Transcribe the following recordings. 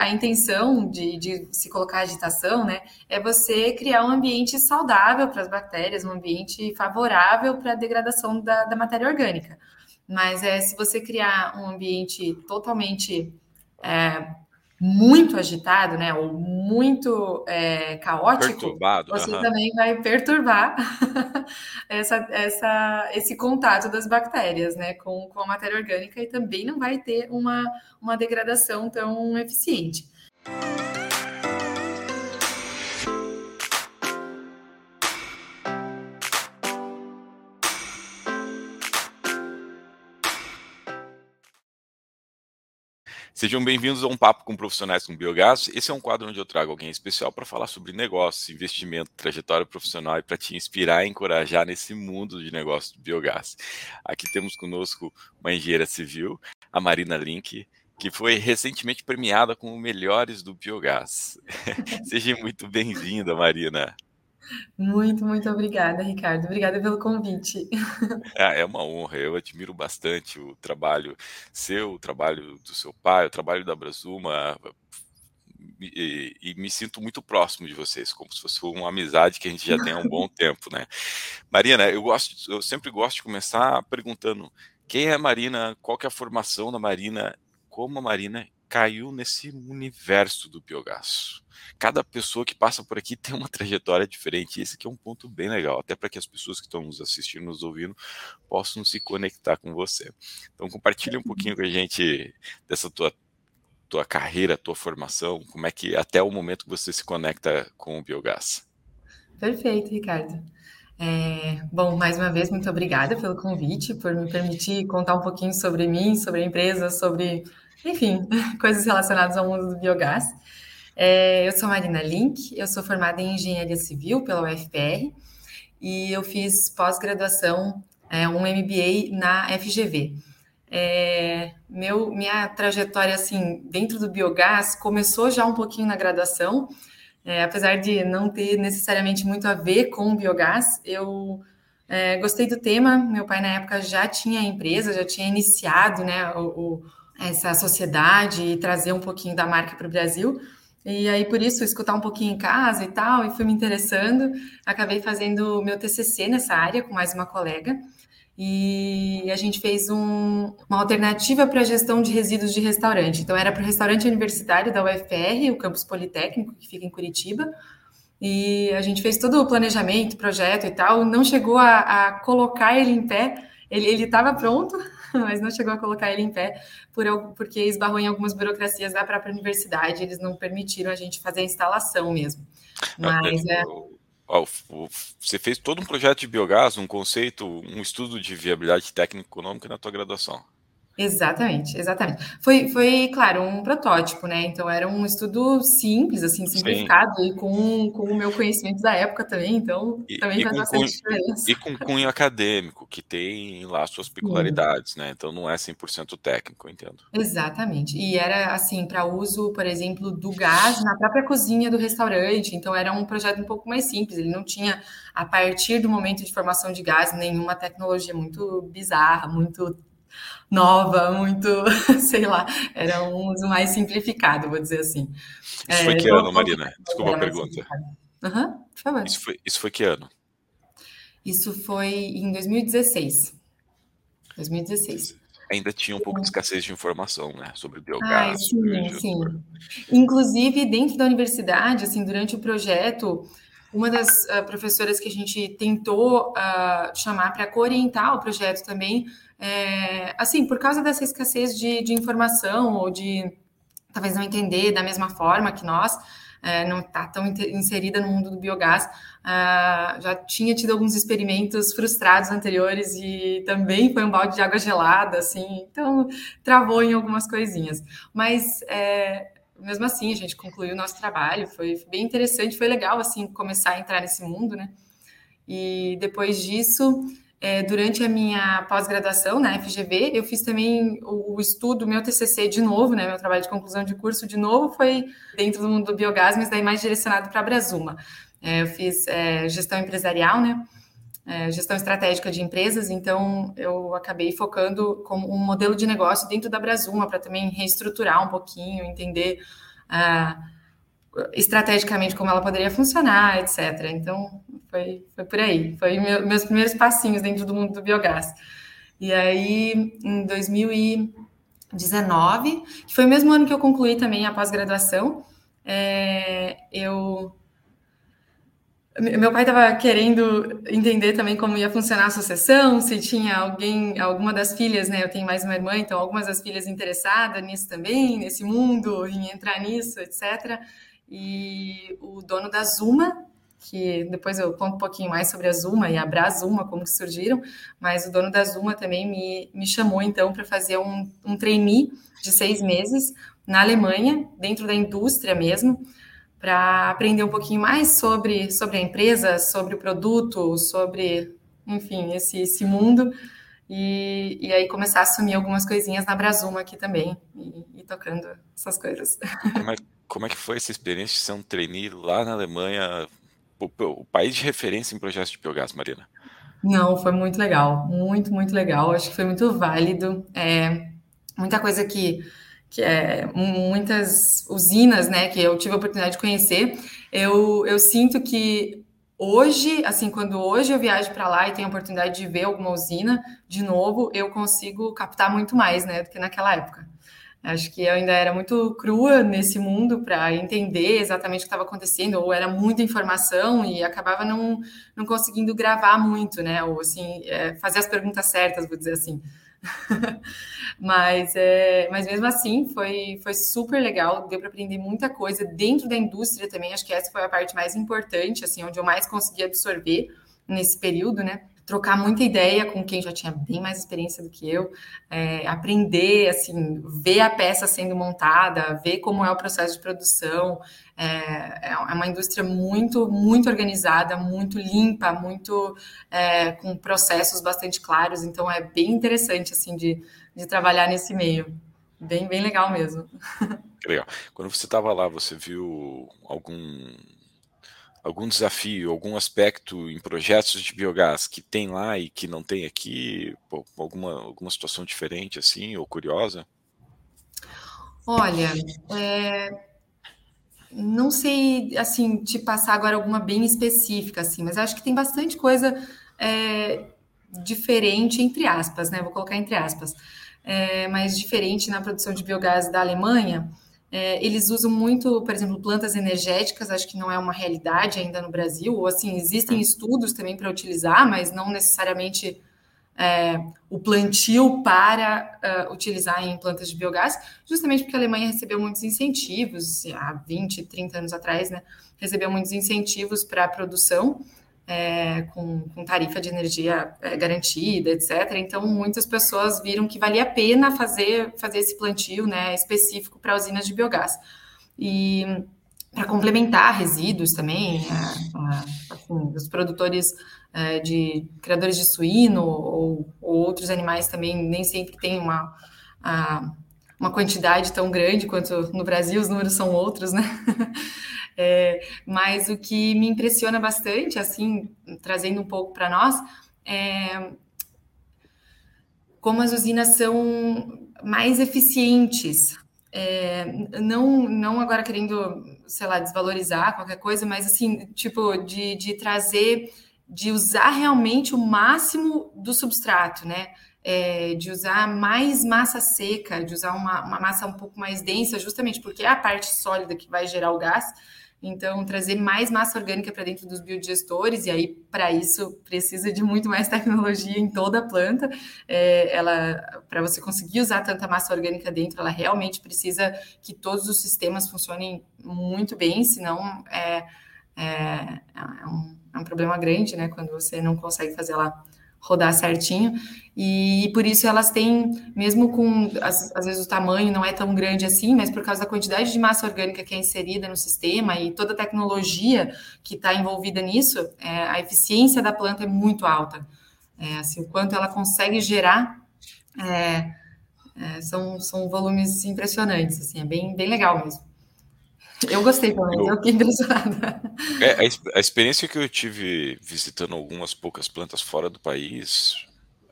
a intenção de, de, se colocar agitação, né, é você criar um ambiente saudável para as bactérias, um ambiente favorável para a degradação da, da, matéria orgânica. Mas é se você criar um ambiente totalmente é, muito agitado, né, ou muito é, caótico, Perturbado, você também vai perturbar essa, essa, esse contato das bactérias, né, com, com a matéria orgânica e também não vai ter uma, uma degradação tão eficiente. Sejam bem-vindos a um papo com profissionais com biogás. Esse é um quadro onde eu trago alguém especial para falar sobre negócios, investimento, trajetória profissional e para te inspirar e encorajar nesse mundo de negócios de biogás. Aqui temos conosco uma engenheira civil, a Marina Link, que foi recentemente premiada como melhores do biogás. Seja muito bem-vinda, Marina. Muito, muito obrigada, Ricardo. Obrigada pelo convite. É, é uma honra. Eu admiro bastante o trabalho seu, o trabalho do seu pai, o trabalho da Brasuma. E, e, me sinto muito próximo de vocês, como se fosse uma amizade que a gente já tem há um bom tempo, né? Marina, eu gosto, eu sempre gosto de começar perguntando quem é a Marina, qual que é a formação da Marina, como a Marina caiu nesse universo do biogás. Cada pessoa que passa por aqui tem uma trajetória diferente. E esse aqui é um ponto bem legal, até para que as pessoas que estão nos assistindo, nos ouvindo, possam se conectar com você. Então, compartilhe um pouquinho com a gente dessa tua tua carreira, tua formação, como é que até o momento que você se conecta com o biogás. Perfeito, Ricardo. É, bom, mais uma vez, muito obrigada pelo convite, por me permitir contar um pouquinho sobre mim, sobre a empresa, sobre enfim, coisas relacionadas ao mundo do biogás. É, eu sou Marina Link, eu sou formada em Engenharia Civil pela UFPR e eu fiz pós-graduação, é, um MBA na FGV. É, meu, minha trajetória assim dentro do biogás começou já um pouquinho na graduação, é, apesar de não ter necessariamente muito a ver com o biogás, eu é, gostei do tema. Meu pai na época já tinha empresa, já tinha iniciado né, o, o essa sociedade e trazer um pouquinho da marca para o Brasil. E aí, por isso, escutar um pouquinho em casa e tal, e fui me interessando. Acabei fazendo meu TCC nessa área com mais uma colega. E a gente fez um, uma alternativa para a gestão de resíduos de restaurante. Então, era para o restaurante universitário da UFR, o campus Politécnico, que fica em Curitiba. E a gente fez todo o planejamento, projeto e tal. Não chegou a, a colocar ele em pé. Ele estava pronto, mas não chegou a colocar ele em pé por, porque esbarrou em algumas burocracias da própria universidade, eles não permitiram a gente fazer a instalação mesmo. Mas é. Você fez todo um projeto de biogás, um conceito, um estudo de viabilidade técnica e econômica na tua graduação. Exatamente, exatamente. Foi, foi, claro, um protótipo, né? Então era um estudo simples, assim, simplificado, Sim. e com, com o meu conhecimento da época também, então e, também e faz bastante cunho, diferença. E com cunho acadêmico, que tem lá suas peculiaridades, né? Então não é 100% técnico, entendo. Exatamente. E era, assim, para uso, por exemplo, do gás na própria cozinha do restaurante, então era um projeto um pouco mais simples, ele não tinha, a partir do momento de formação de gás, nenhuma tecnologia muito bizarra, muito nova, muito, sei lá, era um uso mais simplificado, vou dizer assim. Isso foi é, que ano, Marina? Desculpa a pergunta. Uhum, por favor. Isso foi, isso foi que ano? Isso foi em 2016. 2016. Ainda tinha um pouco de escassez de informação, né, sobre biogás. Ah, sim, sim. Inclusive, dentro da universidade, assim, durante o projeto, uma das uh, professoras que a gente tentou uh, chamar para orientar o projeto também é, assim, por causa dessa escassez de, de, informação ou de talvez não entender da mesma forma que nós, é, não está tão inserida no mundo do biogás, uh, já tinha tido alguns experimentos frustrados anteriores e também foi um balde de água gelada, assim, então travou em algumas coisinhas. Mas é, mesmo assim, a gente concluiu o nosso trabalho, foi bem interessante, foi legal, assim, começar a entrar nesse mundo, né? E depois disso, é, durante a minha pós-graduação na FGV, eu fiz também o, o, estudo, meu TCC de novo, né, meu trabalho de conclusão de curso de novo foi dentro do mundo do biogás, mas daí mais direcionado para a Brasuma. É, eu fiz é, gestão empresarial, né, é, gestão estratégica de empresas, então eu acabei focando como um modelo de negócio dentro da Brasuma para também reestruturar um pouquinho, entender a, estrategicamente como ela poderia funcionar, etc. Então, foi, foi por aí. Foi meu, meus primeiros passinhos dentro do mundo do biogás. E aí, em 2019, que foi o mesmo ano que eu concluí também a pós-graduação, é, eu meu pai estava querendo entender também como ia funcionar a sucessão, se tinha alguém, alguma das filhas, né? Eu tenho mais uma irmã, então algumas das filhas interessadas nisso também, nesse mundo, em entrar nisso, etc. E o dono da Zuma, que depois eu conto um pouquinho mais sobre a Zuma e a Brazuma, como que surgiram, mas o dono da Zuma também me, me chamou então para fazer um, um trainee de seis meses na Alemanha, dentro da indústria mesmo, para aprender um pouquinho mais sobre, sobre a empresa, sobre o produto, sobre, enfim, esse, esse mundo. E, e aí começar a assumir algumas coisinhas na Brazuma aqui também, e, e tocando essas coisas. Como é, como é que foi essa experiência de ser um trainee lá na Alemanha, o, país de referência em projetos de biogás, Marina? Não, foi muito legal, muito, muito legal. Acho que foi muito válido. É, muita coisa que que é muitas usinas, né, que eu tive a oportunidade de conhecer, eu, eu sinto que hoje, assim, quando hoje eu viajo para lá e tenho a oportunidade de ver alguma usina de novo, eu consigo captar muito mais, né, do que naquela época. Acho que eu ainda era muito crua nesse mundo para entender exatamente o que estava acontecendo, ou era muita informação e acabava não, não conseguindo gravar muito, né? Ou assim, é, fazer as perguntas certas, vou dizer assim. mas, é, mas mesmo assim foi, foi super legal, deu para aprender muita coisa dentro da indústria também. Acho que essa foi a parte mais importante, assim, onde eu mais consegui absorver nesse período, né? Trocar muita ideia com quem já tinha bem mais experiência do que eu, é, aprender, assim, ver a peça sendo montada, ver como é o processo de produção. É, é uma indústria muito, muito organizada, muito limpa, muito é, com processos bastante claros. Então é bem interessante, assim, de, de trabalhar nesse meio. Bem, bem legal mesmo. Legal. Quando você estava lá, você viu algum algum desafio, algum aspecto em projetos de biogás que tem lá e que não tem aqui, alguma, alguma situação diferente assim ou curiosa? Olha, é, não sei assim te passar agora alguma bem específica assim, mas acho que tem bastante coisa é, diferente entre aspas, né? Vou colocar entre aspas, é, mas diferente na produção de biogás da Alemanha. É, eles usam muito, por exemplo, plantas energéticas, acho que não é uma realidade ainda no Brasil, ou assim, existem estudos também para utilizar, mas não necessariamente é, o plantio para uh, utilizar em plantas de biogás, justamente porque a Alemanha recebeu muitos incentivos, há 20, 30 anos atrás, né, recebeu muitos incentivos para a produção, é, com, com, tarifa de energia é, garantida, etc. Então, muitas pessoas viram que valia a pena fazer, fazer esse plantio né, específico para usinas de biogás. E para complementar resíduos também, é, assim, os produtores é, de criadores de suíno ou, ou, outros animais também nem sempre têm uma, a, uma quantidade tão grande quanto no Brasil, os números são outros, né? É, mas o que me impressiona bastante, assim, trazendo um pouco para nós, é como as usinas são mais eficientes. É, não, não agora querendo, sei lá, desvalorizar qualquer coisa, mas assim, tipo, de, de trazer, de usar realmente o máximo do substrato, né? É, de usar mais massa seca, de usar uma, uma massa um pouco mais densa, justamente porque é a parte sólida que vai gerar o gás, então, trazer mais massa orgânica para dentro dos biodigestores, e aí, para isso, precisa de muito mais tecnologia em toda a planta. É, ela, para você conseguir usar tanta massa orgânica dentro, ela realmente precisa que todos os sistemas funcionem muito bem, senão é, é, é um, é um problema grande, né? Quando você não consegue fazer ela rodar certinho. E por isso elas têm, mesmo com, às, às, vezes o tamanho não é tão grande assim, mas por causa da quantidade de massa orgânica que é inserida no sistema e toda a tecnologia que está envolvida nisso, é, a eficiência da planta é muito alta. É, assim, o quanto ela consegue gerar é, é são, são volumes impressionantes, assim, é bem, bem legal mesmo. Eu gostei menos, eu, eu fiquei impressionada. É, a, a, experiência que eu tive visitando algumas poucas plantas fora do país,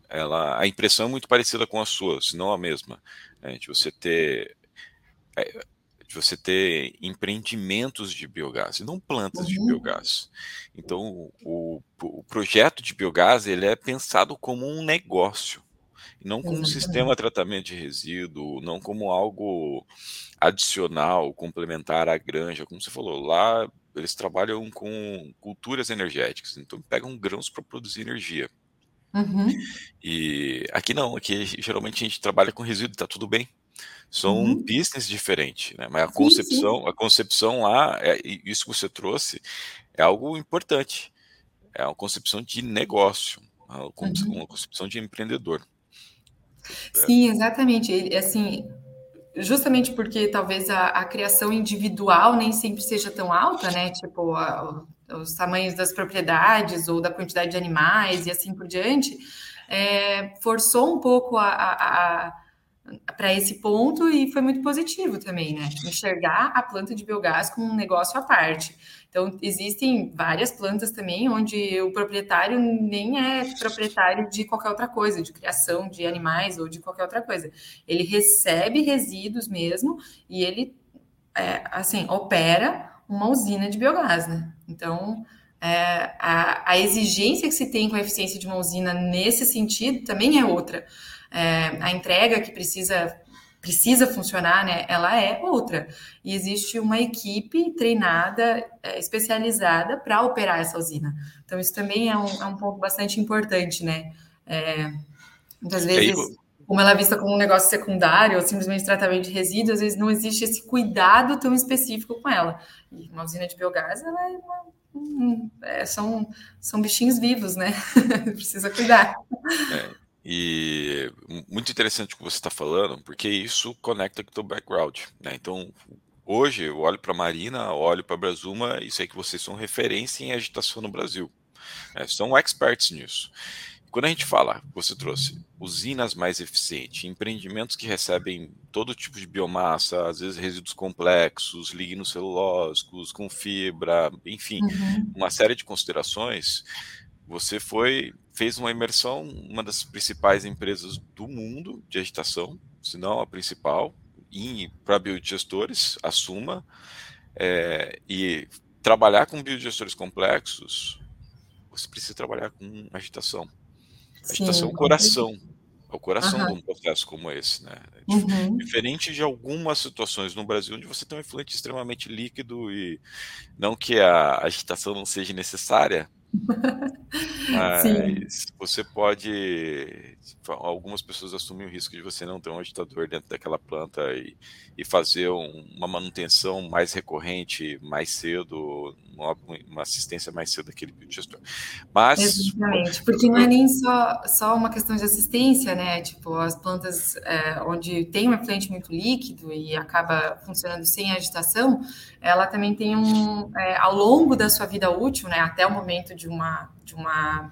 ela, a impressão é muito parecida com a sua, se não a mesma. É, de você ter. É, de você ter empreendimentos de biogás e não plantas uhum. de biogás. Então, o, o, projeto de biogás ele é pensado como um negócio, não como um sistema de tratamento de resíduo, não como algo adicional, complementar à granja, como você falou. Lá eles trabalham com culturas energéticas, então pegam grãos para produzir energia. Uhum. E aqui não, aqui geralmente a gente trabalha com resíduo, está tudo bem. São uhum. business diferentes, né? Mas a concepção, sim, sim. a concepção lá, é, isso que você trouxe, é algo importante. É uma concepção de negócio, uma, uhum. uma concepção de empreendedor. É. Sim, exatamente. Ele, assim, justamente porque talvez a, a, criação individual nem sempre seja tão alta, né? Tipo, a, os tamanhos das propriedades ou da quantidade de animais e assim por diante, é, forçou um pouco a, a para esse ponto e foi muito positivo também, né? Enxergar a planta de biogás como um negócio à parte. Então, existem várias plantas também onde o proprietário nem é proprietário de qualquer outra coisa, de criação de animais ou de qualquer outra coisa. Ele recebe resíduos mesmo e ele, é, assim, opera uma usina de biogás, né? Então, é, a, a exigência que se tem com a eficiência de uma usina nesse sentido também é outra é, a entrega que precisa precisa funcionar, né? Ela é outra. E existe uma equipe treinada, é, especializada para operar essa usina. Então, isso também é um, é um ponto bastante importante, né? É, muitas vezes, como ela é vista como um negócio secundário ou simplesmente tratamento de resíduos, às vezes não existe esse cuidado tão específico com ela. E uma usina de biogás, ela é uma, é, são, são bichinhos vivos, né? Precisa cuidar. É. E muito interessante o que você está falando, porque isso conecta com o teu background. Né? Então, hoje eu olho para a Marina, olho para a Brasuma e sei que vocês são referência em agitação no Brasil. Né? São experts nisso. Quando a gente fala, você trouxe usinas mais eficientes, empreendimentos que recebem todo tipo de biomassa, às vezes resíduos complexos, lignocelulósicos, com fibra, enfim, uhum. uma série de considerações, você foi fez uma imersão, uma das principais empresas do mundo de agitação, se não a principal, para biodigestores, assuma, é, e trabalhar com biodigestores complexos, você precisa trabalhar com agitação. Agitação é o coração, é o coração uhum. de um processo como esse, né? Uhum. Diferente de algumas situações no Brasil onde você tem um efluente extremamente líquido e não que a agitação não seja necessária, Mas você pode. Algumas pessoas assumem o risco de você não ter um agitador dentro daquela planta e, e fazer um, uma manutenção mais recorrente, mais cedo, uma, uma assistência mais cedo daquele biodigestor. Mas. Exatamente, porque não é nem só, só uma questão de assistência, né? Tipo, as plantas é, onde tem um efluente muito líquido e acaba funcionando sem agitação, ela também tem um. É, ao longo da sua vida útil, né? Até o momento de uma, de uma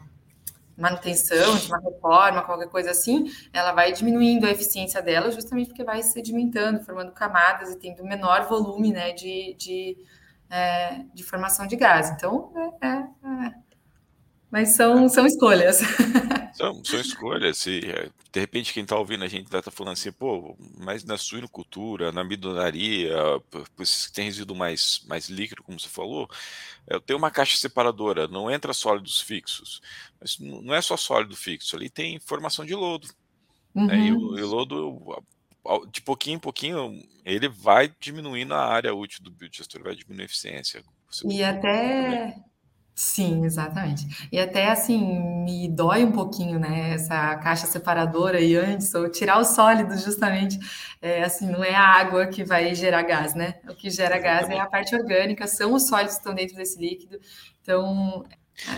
manutenção, de uma reforma, qualquer coisa assim, ela vai diminuindo a eficiência dela justamente porque vai sedimentando, formando camadas e tendo menor volume né, de, de, é, de formação de gás. Então, é, é, é. mas são, são escolhas. São, são escolhas. E, é, de repente, quem está ouvindo a gente está falando assim, pô, mas na suinocultura, na bidonaria, tem resíduo mais, mais líquido, como você falou, eu tenho uma caixa separadora, não entra sólidos fixos. Mas não é só sólido fixo, ali tem formação de lodo. Uhum. Né? E, o, e o lodo, de pouquinho em pouquinho, ele vai diminuindo a área útil do biodigestor, vai diminuir a eficiência. E até Sim, exatamente. E até assim, me dói um pouquinho, né, essa caixa separadora e antes, ou tirar os sólidos, justamente, é, assim, não é a água que vai gerar gás, né? O que gera gás é a parte orgânica, são os sólidos que estão dentro desse líquido. Então,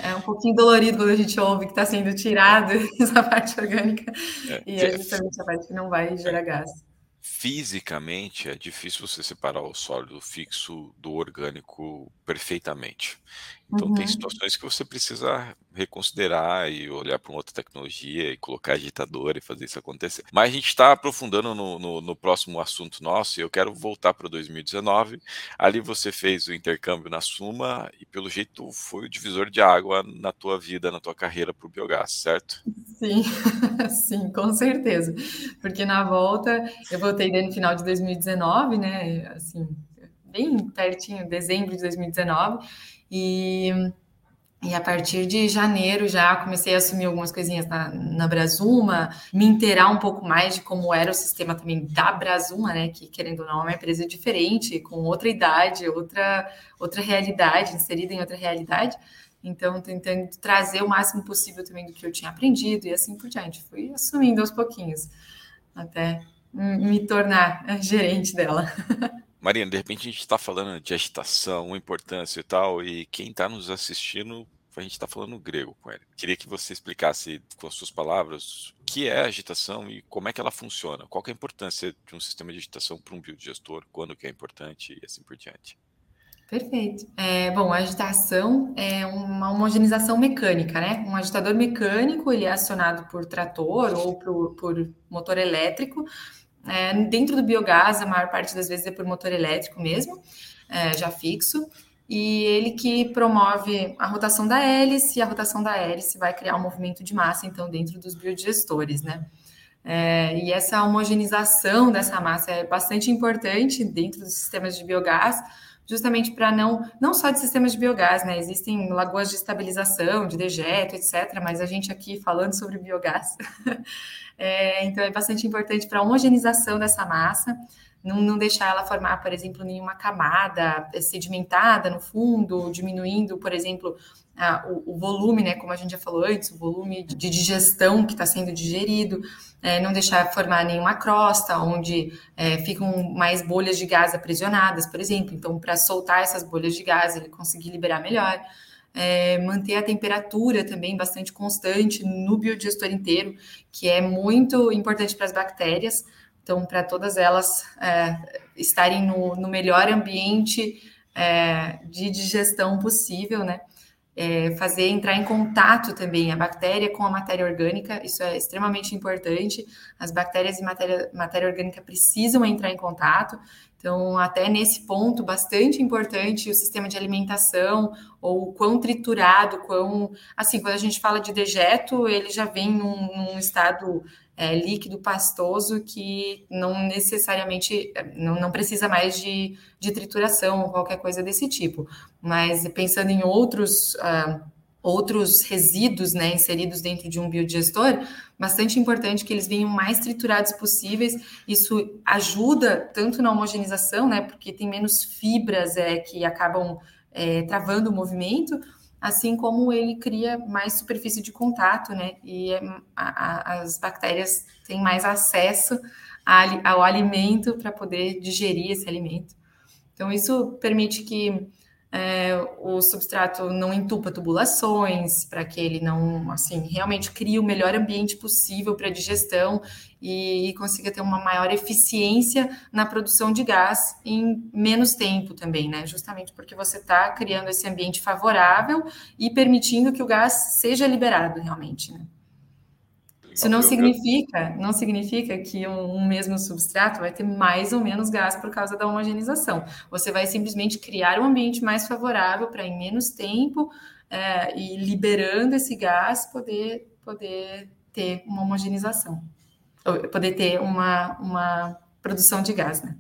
é um pouquinho dolorido quando a gente ouve que está sendo tirado essa parte orgânica, é, e é justamente a parte que não vai gerar gás fisicamente é difícil você separar o sólido fixo do orgânico perfeitamente. Então, tem uhum. situações que você precisa reconsiderar e olhar para uma outra tecnologia e colocar agitador e fazer isso acontecer. Mas a gente está aprofundando no, no, no, próximo assunto nosso e eu quero voltar para 2019. Ali você fez o intercâmbio na Suma e, pelo jeito, foi o divisor de água na tua vida, na tua carreira para o biogás, certo? Sim, sim, com certeza. Porque na volta eu voltei voltei no final de 2019, né? Assim, bem pertinho, dezembro de 2019. E e a partir de janeiro já comecei a assumir algumas coisinhas na, na Brasuma, me inteirar um pouco mais de como era o sistema também da Brasuma, né? Que querendo ou não é uma empresa diferente, com outra idade, outra, outra realidade, inserida em outra realidade. Então, tentando trazer o máximo possível também do que eu tinha aprendido e assim por diante. Fui assumindo aos pouquinhos, até me tornar gerente dela. Marina, de repente a gente está falando de agitação, importância e tal, e quem está nos assistindo, a gente está falando grego com ele. Queria que você explicasse com as suas palavras o que é agitação e como é que ela funciona. Qual é a importância de um sistema de agitação para um biodigestor, quando que é importante e assim por diante. Perfeito. É, bom, a agitação é uma homogeneização mecânica, né? Um agitador mecânico, ele é acionado por trator ou por, por motor elétrico, é, dentro do biogás, a maior parte das vezes é por motor elétrico mesmo, é, já fixo, e ele que promove a rotação da hélice, e a rotação da hélice vai criar um movimento de massa, então, dentro dos biodigestores, né? É, e essa homogeneização dessa massa é bastante importante dentro dos sistemas de biogás, justamente para não, não só de sistemas de biogás, né? Existem lagoas de estabilização, de dejeto, etc. Mas a gente aqui falando sobre biogás, é, então é bastante importante para a homogeneização dessa massa, não, não, deixar ela formar, por exemplo, nenhuma camada sedimentada no fundo, diminuindo, por exemplo, a, o, o, volume, né? Como a gente já falou antes, o volume de digestão que está sendo digerido é, não deixar formar nenhuma crosta, onde é, ficam mais bolhas de gás aprisionadas, por exemplo. Então, para soltar essas bolhas de gás, ele conseguir liberar melhor. É, manter a temperatura também bastante constante no biodigestor inteiro, que é muito importante para as bactérias. Então, para todas elas é, estarem no, no melhor ambiente é, de digestão possível, né? É, fazer entrar em contato também a bactéria com a matéria orgânica, isso é extremamente importante. As bactérias e matéria, matéria orgânica precisam entrar em contato. Então, até nesse ponto, bastante importante o sistema de alimentação, ou quão triturado, quão. Assim, quando a gente fala de dejeto, ele já vem num, num estado é, líquido pastoso que não necessariamente não, não precisa mais de, de, trituração ou qualquer coisa desse tipo. Mas pensando em outros. Uh, outros resíduos né, inseridos dentro de um biodigestor, bastante importante que eles venham mais triturados possíveis. Isso ajuda tanto na homogeneização, né, porque tem menos fibras é, que acabam é, travando o movimento, assim como ele cria mais superfície de contato, né? E é, a, a, as bactérias têm mais acesso a, ao alimento para poder digerir esse alimento. Então, isso permite que é, o substrato não entupa tubulações, para que ele não, assim, realmente crie o melhor ambiente possível para a digestão e, e, consiga ter uma maior eficiência na produção de gás em menos tempo também, né? Justamente porque você está criando esse ambiente favorável e permitindo que o gás seja liberado realmente, né? Isso não significa, não significa que um, um, mesmo substrato vai ter mais ou menos gás por causa da homogeneização. Você vai simplesmente criar um ambiente mais favorável para em menos tempo é, e liberando esse gás poder, poder ter uma homogeneização, poder ter uma, uma produção de gás, né?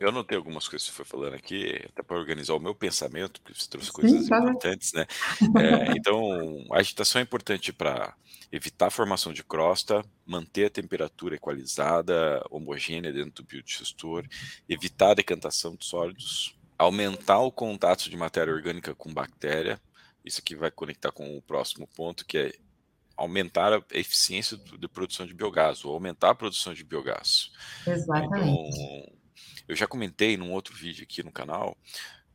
Eu anotei algumas coisas que você foi falando aqui, até para organizar o meu pensamento, porque você trouxe coisas Sim, importantes, né? É, então, a agitação é importante para evitar a formação de crosta, manter a temperatura equalizada, homogênea dentro do biodigestor, evitar a decantação de sólidos, aumentar o contato de matéria orgânica com bactéria. Isso aqui vai conectar com o próximo ponto, que é aumentar a eficiência de produção de biogás, ou aumentar a produção de biogás. Exatamente. Então, eu já comentei num outro vídeo aqui no canal,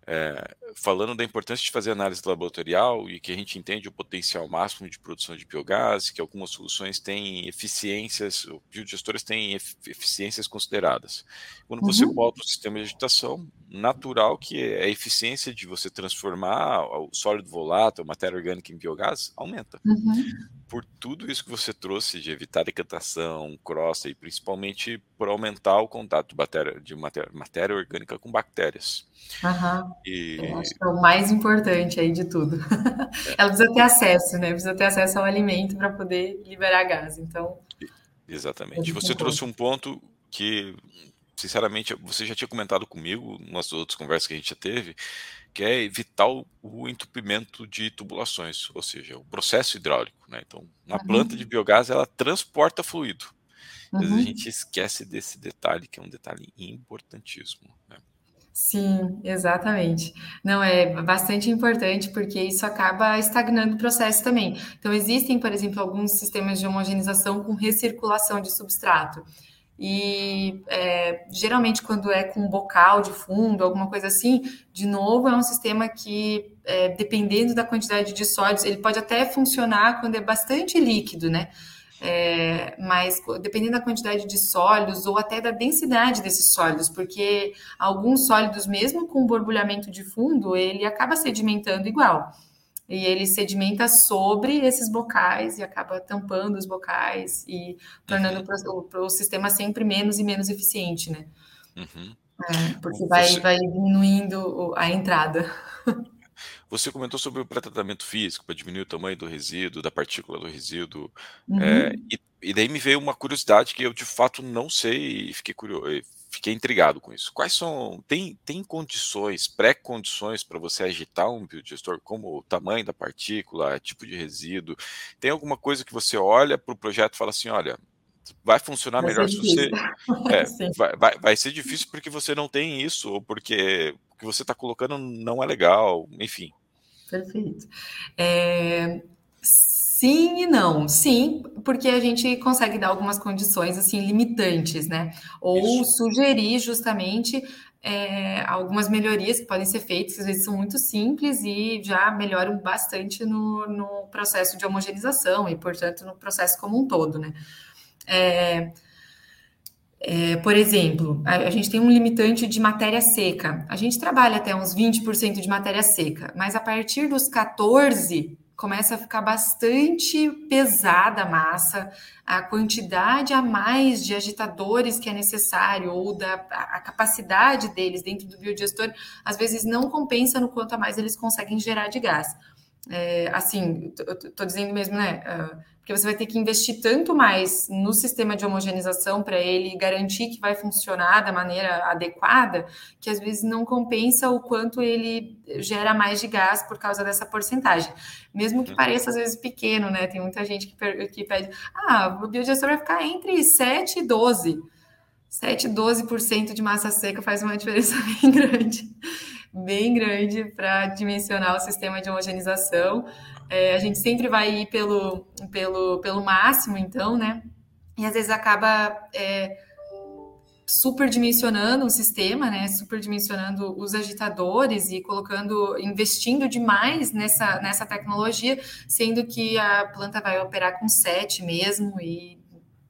é, falando da importância de fazer análise laboratorial e que a gente entende o potencial máximo de produção de biogás, que algumas soluções têm eficiências, biodigestores têm eficiências consideradas. Quando uhum. você bota o sistema de agitação, natural que é a eficiência de você transformar o sólido volátil, matéria orgânica em biogás, aumenta. Uhum por tudo isso que você trouxe de evitar decantação, crosta e principalmente por aumentar o contato de, matéria, de matéria, matéria orgânica com bactérias. Uhum. E... Eu acho que é o mais importante aí de tudo. É. Ela precisa ter acesso, né? Precisa ter acesso ao alimento para poder liberar gás. Então. Exatamente. Você trouxe um ponto porque, sinceramente, você já tinha comentado comigo, nas outras conversas que a gente já teve, que é evitar o, o entupimento de tubulações, ou seja, o processo hidráulico. Né? Então, uma uhum. planta de biogás, ela transporta fluido. Às vezes a uhum. gente esquece desse detalhe, que é um detalhe importantíssimo. Né? Sim, exatamente. Não, é bastante importante porque isso acaba estagnando o processo também. Então, existem, por exemplo, alguns sistemas de homogeneização com recirculação de substrato. E é, geralmente, quando é com bocal de fundo, alguma coisa assim, de novo, é um sistema que, é, dependendo da quantidade de sólidos, ele pode até funcionar quando é bastante líquido, né? É, mas dependendo da quantidade de sólidos ou até da densidade desses sólidos, porque alguns sólidos, mesmo com borbulhamento de fundo, ele acaba sedimentando igual. E ele sedimenta sobre esses bocais e acaba tampando os bocais e tornando uhum. o, o, sistema sempre menos e menos eficiente, né? Uhum. É, porque vai, Você... vai diminuindo a entrada. Você comentou sobre o pré-tratamento físico para diminuir o tamanho do resíduo, da partícula do resíduo, uhum. é, e, e, daí me veio uma curiosidade que eu de fato não sei e fiquei curioso, fiquei intrigado com isso. Quais são, tem, tem condições, pré-condições para você agitar um biodigestor, como o tamanho da partícula, tipo de resíduo? Tem alguma coisa que você olha para o projeto e fala assim, olha, vai funcionar vai melhor se você. É, vai, vai, vai, ser difícil porque você não tem isso, ou porque o que você está colocando não é legal, enfim. Perfeito. É, sim e não. Sim, porque a gente consegue dar algumas condições assim limitantes, né? Ou Isso. sugerir justamente é, algumas melhorias que podem ser feitas, que às vezes são muito simples e já melhoram bastante no, no processo de homogeneização e, portanto, no processo como um todo, né? É, é, por exemplo, a, a, gente tem um limitante de matéria seca. A gente trabalha até uns 20% de matéria seca, mas a partir dos 14 começa a ficar bastante pesada a massa, a quantidade a mais de agitadores que é necessário, ou da a capacidade deles dentro do biodigestor, às vezes não compensa no quanto a mais eles conseguem gerar de gás. É, assim, estou dizendo mesmo, né? Uh, porque você vai ter que investir tanto mais no sistema de homogeneização para ele garantir que vai funcionar da maneira adequada, que às vezes não compensa o quanto ele gera mais de gás por causa dessa porcentagem. Mesmo que uhum. pareça às vezes pequeno, né? Tem muita gente que, que pede, ah, o biodigestor vai ficar entre 7 e 12. 7, 12% de massa seca faz uma diferença bem grande, bem grande para dimensionar o sistema de homogeneização. É, a gente sempre vai ir pelo, pelo, pelo máximo, então, né? E às vezes acaba é, superdimensionando o sistema, né? Superdimensionando os agitadores e colocando, investindo demais nessa, nessa tecnologia, sendo que a planta vai operar com sete mesmo e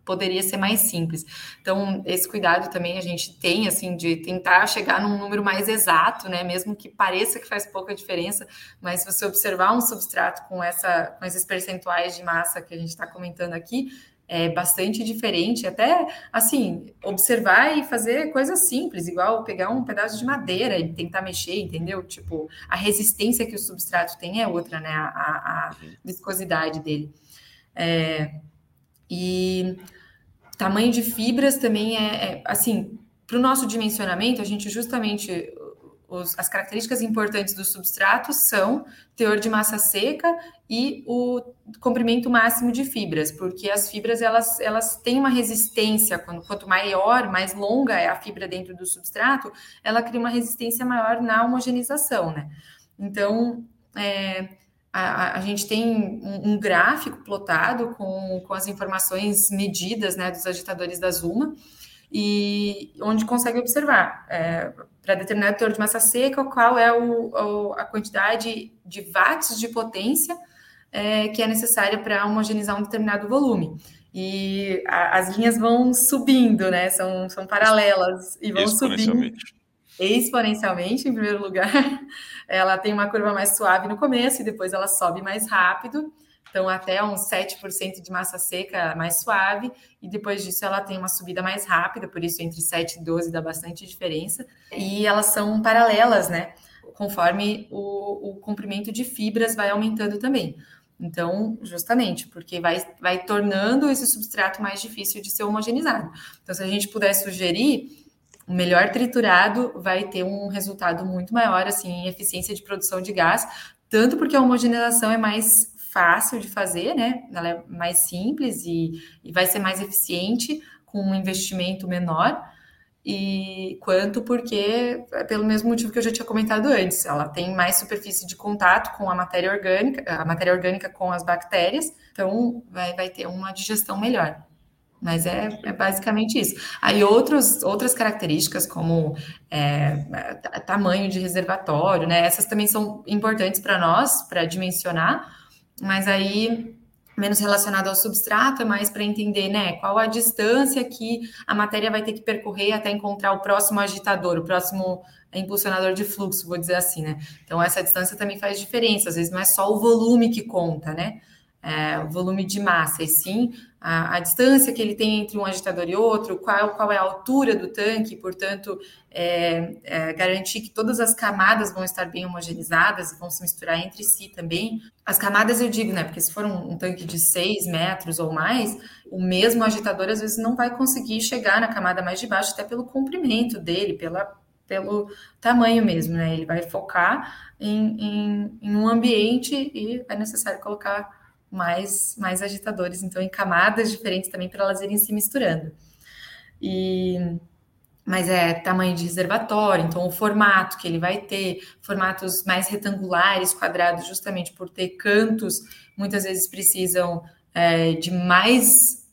poderia ser mais simples. Então, esse cuidado também a gente tem, assim, de tentar chegar num número mais exato, né? Mesmo que pareça que faz pouca diferença, mas se você observar um substrato com, essa, com esses percentuais de massa que a gente está comentando aqui, é bastante diferente. Até, assim, observar e fazer coisas simples, igual pegar um pedaço de madeira e tentar mexer, entendeu? Tipo, a resistência que o substrato tem é outra, né? A, a, a uhum. viscosidade dele. É, e tamanho de fibras também é, é assim, para o nosso dimensionamento, a gente justamente os, as características importantes do substrato são teor de massa seca e o comprimento máximo de fibras, porque as fibras elas, elas têm uma resistência, quando, quanto maior, mais longa é a fibra dentro do substrato, ela cria uma resistência maior na homogeneização, né? Então, é, a, a, gente tem um, um, gráfico plotado com, com as informações medidas né, dos agitadores da Zuma, e onde consegue observar é, para determinado teor de massa seca qual é o, o, a quantidade de watts de potência é, que é necessária para homogeneizar um determinado volume. E a, as linhas vão subindo, né? São, são paralelas e vão subindo exponencialmente, em primeiro lugar. Ela tem uma curva mais suave no começo e depois ela sobe mais rápido. Então, até uns 7% de massa seca mais suave, e depois disso ela tem uma subida mais rápida, por isso entre 7 e 12 dá bastante diferença. E elas são paralelas, né? Conforme o, o comprimento de fibras vai aumentando também. Então, justamente, porque vai, vai tornando esse substrato mais difícil de ser homogeneizado. Então, se a gente puder sugerir, o melhor triturado vai ter um resultado muito maior, assim, em eficiência de produção de gás, tanto porque a homogeneização é mais fácil de fazer, né? Ela é mais simples e, e vai ser mais eficiente com um investimento menor e quanto porque, é pelo mesmo motivo que eu já tinha comentado antes, ela tem mais superfície de contato com a matéria orgânica, a matéria orgânica com as bactérias, então vai, vai ter uma digestão melhor. Mas é, é basicamente isso. Aí outros, outras características, como é, tamanho de reservatório, né? Essas também são importantes para nós, para dimensionar, mas aí menos relacionado ao substrato, é mais para entender, né, qual a distância que a matéria vai ter que percorrer até encontrar o próximo agitador, o próximo impulsionador de fluxo, vou dizer assim, né? Então essa distância também faz diferença, às vezes não é só o volume que conta, né? É, o volume de massa, e sim a, a, distância que ele tem entre um agitador e outro, qual, qual é a altura do tanque, portanto, é, é, garantir que todas as camadas vão estar bem homogeneizadas vão se misturar entre si também. As camadas eu digo, né? Porque se for um, um tanque de 6 metros ou mais, o mesmo agitador às vezes não vai conseguir chegar na camada mais de baixo, até pelo comprimento dele, pela, pelo tamanho mesmo, né? Ele vai focar em, em, em um ambiente e é necessário colocar mais, mais agitadores, então em camadas diferentes também para elas irem se misturando. E mas é tamanho de reservatório, então o formato que ele vai ter, formatos mais retangulares, quadrados, justamente por ter cantos, muitas vezes precisam é, de mais,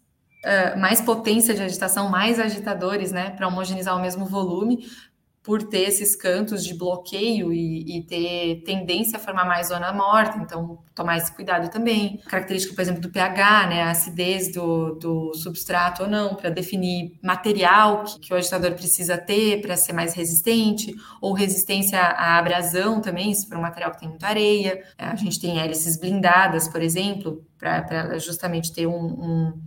uh, mais potência de agitação, mais agitadores, né, para homogeneizar o mesmo volume, por ter esses cantos de bloqueio e, e, ter tendência a formar mais zona morta, então tomar esse cuidado também. Característica, por exemplo, do pH, né, a acidez do, do substrato ou não, para definir material que, que, o agitador precisa ter para ser mais resistente, ou resistência à abrasão também, se for um material que tem muita areia. A gente tem hélices blindadas, por exemplo, para justamente ter um, um,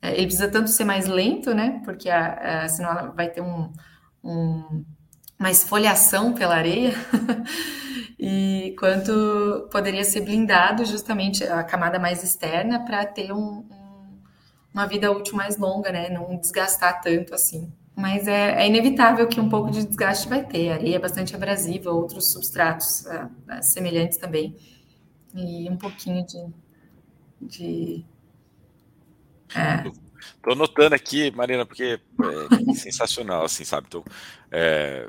é, Ele precisa tanto ser mais lento, né, porque a, a, senão vai ter um, um uma esfoliação pela areia, e quanto poderia ser blindado justamente a camada mais externa para ter um, um, uma vida útil mais longa, né? Não desgastar tanto assim. Mas é, é, inevitável que um pouco de desgaste vai ter. A areia é bastante abrasiva, outros substratos é, é, semelhantes também. E um pouquinho de. de é. Tô anotando aqui, Marina, porque é sensacional, assim, sabe? Então, é,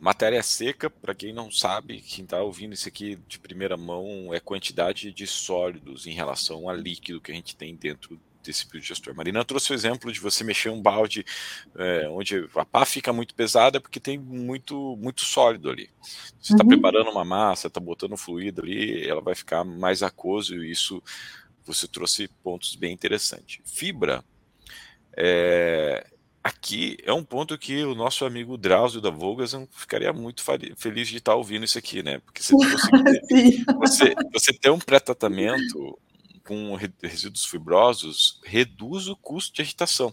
Matéria seca, para quem não sabe, quem está ouvindo isso aqui de primeira mão, é quantidade de sólidos em relação a líquido que a gente tem dentro desse biodigestor. Marina trouxe o exemplo de você mexer um balde é, onde a pá fica muito pesada porque tem muito, muito sólido ali. Você está uhum. preparando uma massa, está botando fluido ali, ela vai ficar mais aquoso e isso você trouxe pontos bem interessantes. Fibra é, aqui é um ponto que o nosso amigo Drauzio da Volgasan ficaria muito feliz de estar ouvindo isso aqui, né? Porque você, você, você, você ter um pré-tratamento com resíduos fibrosos reduz o custo de agitação.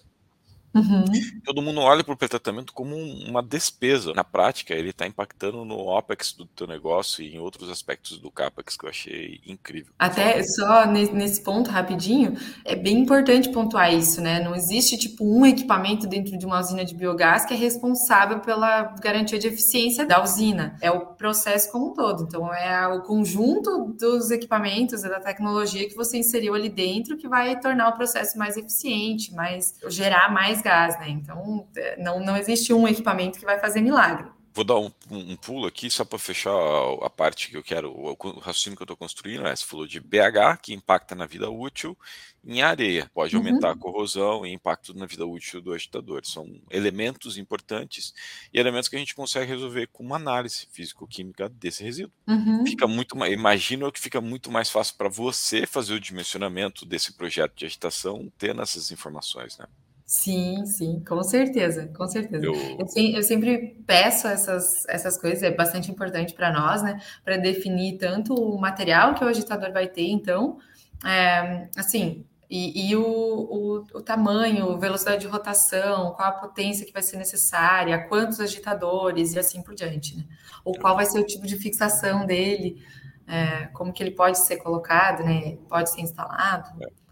Uhum. Todo mundo olha para o pré-tratamento como uma despesa. Na prática, ele está impactando no OPEX do teu negócio e em outros aspectos do CAPEX que eu achei incrível. Até só nesse ponto, rapidinho, é bem importante pontuar isso, né? Não existe, tipo, um equipamento dentro de uma usina de biogás que é responsável pela garantia de eficiência da usina. É o processo como um todo. Então, é o conjunto dos equipamentos e da tecnologia que você inseriu ali dentro que vai tornar o processo mais eficiente, mais gerar mais gás, né? Então, é, não, não existe um equipamento que vai fazer milagre. Vou dar um, um pulo aqui só para fechar a, a, parte que eu quero, o raciocínio que eu estou construindo. Né? Você falou de BH, que impacta na vida útil, em areia, pode uhum. aumentar a corrosão e impacto na vida útil do agitador. São elementos importantes e elementos que a gente consegue resolver com uma análise físico-química desse resíduo. Uhum. Fica muito mais, imagino que fica muito mais fácil para você fazer o dimensionamento desse projeto de agitação tendo essas informações, né? Sim, sim, com certeza, com certeza. Eu, eu, eu sempre peço essas, essas coisas, é bastante importante para nós, né? Para definir tanto o material que o agitador vai ter, então, é, assim, e, e o, o, o, tamanho, velocidade de rotação, qual a potência que vai ser necessária, quantos agitadores e assim por diante, né? Ou qual vai ser o tipo de fixação dele. é, como que ele pode ser colocado, né? Pode ser instalado. É.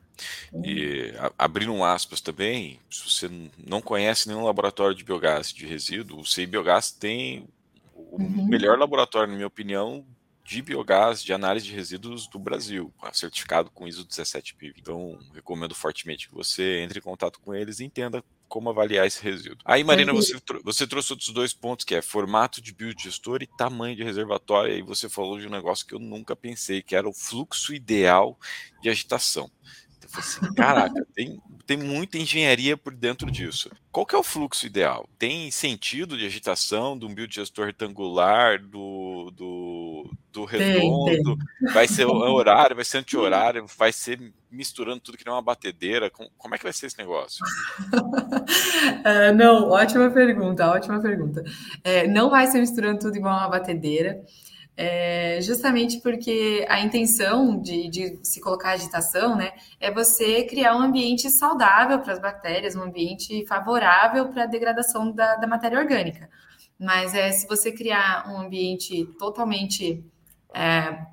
E abrindo um aspas também, se você não conhece nenhum laboratório de biogás de resíduo, o CI Biogás tem o uhum. melhor laboratório, na minha opinião, de biogás de análise de resíduos do Brasil, certificado com ISO 17000. Então, recomendo fortemente que você entre em contato com eles e entenda como avaliar esse resíduo. Aí, Marina, você, você trouxe outros dois pontos, que é formato de biodigestor e tamanho de reservatório. E aí você falou de um negócio que eu nunca pensei, que era o fluxo ideal de agitação. Assim, caraca, tem, tem muita engenharia por dentro disso. Qual que é o fluxo ideal? Tem sentido de agitação de um biodigestor retangular, do, do, do redondo? Tem, tem. Vai ser horário, vai ser anti-horário, vai ser misturando tudo que nem uma batedeira? Como é que vai ser esse negócio? é, não, ótima pergunta, ótima pergunta. É, não vai ser misturando tudo igual uma batedeira. É, justamente porque a intenção de, de, se colocar agitação né, é você criar um ambiente saudável para as bactérias, um ambiente favorável para a degradação da, da, matéria orgânica. Mas é, se você criar um ambiente totalmente é,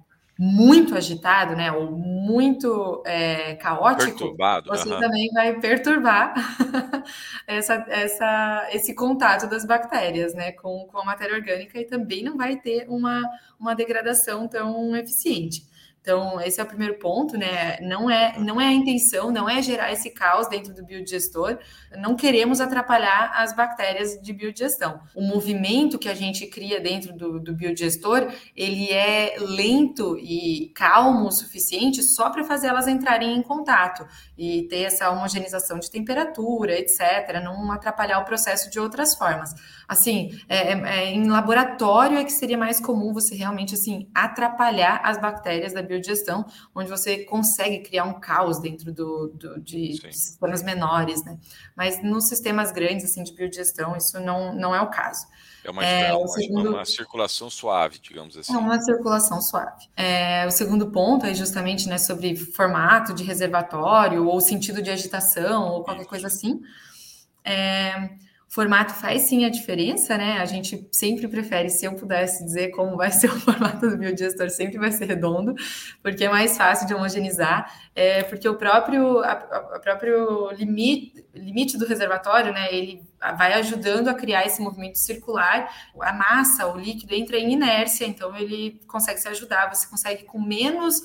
muito agitado, né, ou muito é, caótico, você também vai perturbar essa, essa, esse contato das bactérias, né, com, com a matéria orgânica e também não vai ter uma, uma degradação tão eficiente. Então, esse é o primeiro ponto, né? Não é, não é a intenção, não é gerar esse caos dentro do biodigestor. Não queremos atrapalhar as bactérias de biodigestão. O movimento que a gente cria dentro do, do biodigestor, ele é lento e calmo o suficiente só para fazer elas entrarem em contato e ter essa homogeneização de temperatura, etc., não atrapalhar o processo de outras formas. Assim, é, é, é, em laboratório é que seria mais comum você realmente assim atrapalhar as bactérias da biodigestão, onde você consegue criar um caos dentro do, do de, de, sistemas menores, né? Mas nos sistemas grandes assim de biodigestão isso não, não é o caso. É uma, é, uma, segundo... uma, circulação suave, digamos assim. É uma circulação suave. É, o segundo ponto é justamente né, sobre formato de reservatório, ou sentido de agitação, ou qualquer coisa assim. É, formato faz sim a diferença, né? A gente sempre prefere, se eu pudesse dizer como vai ser o formato do biodigestor, sempre vai ser redondo, porque é mais fácil de homogeneizar, é, porque o próprio, a, a próprio limite, limite do reservatório, né? Ele vai ajudando a criar esse movimento circular, a massa, o líquido entra em inércia, então ele consegue se ajudar, você consegue com menos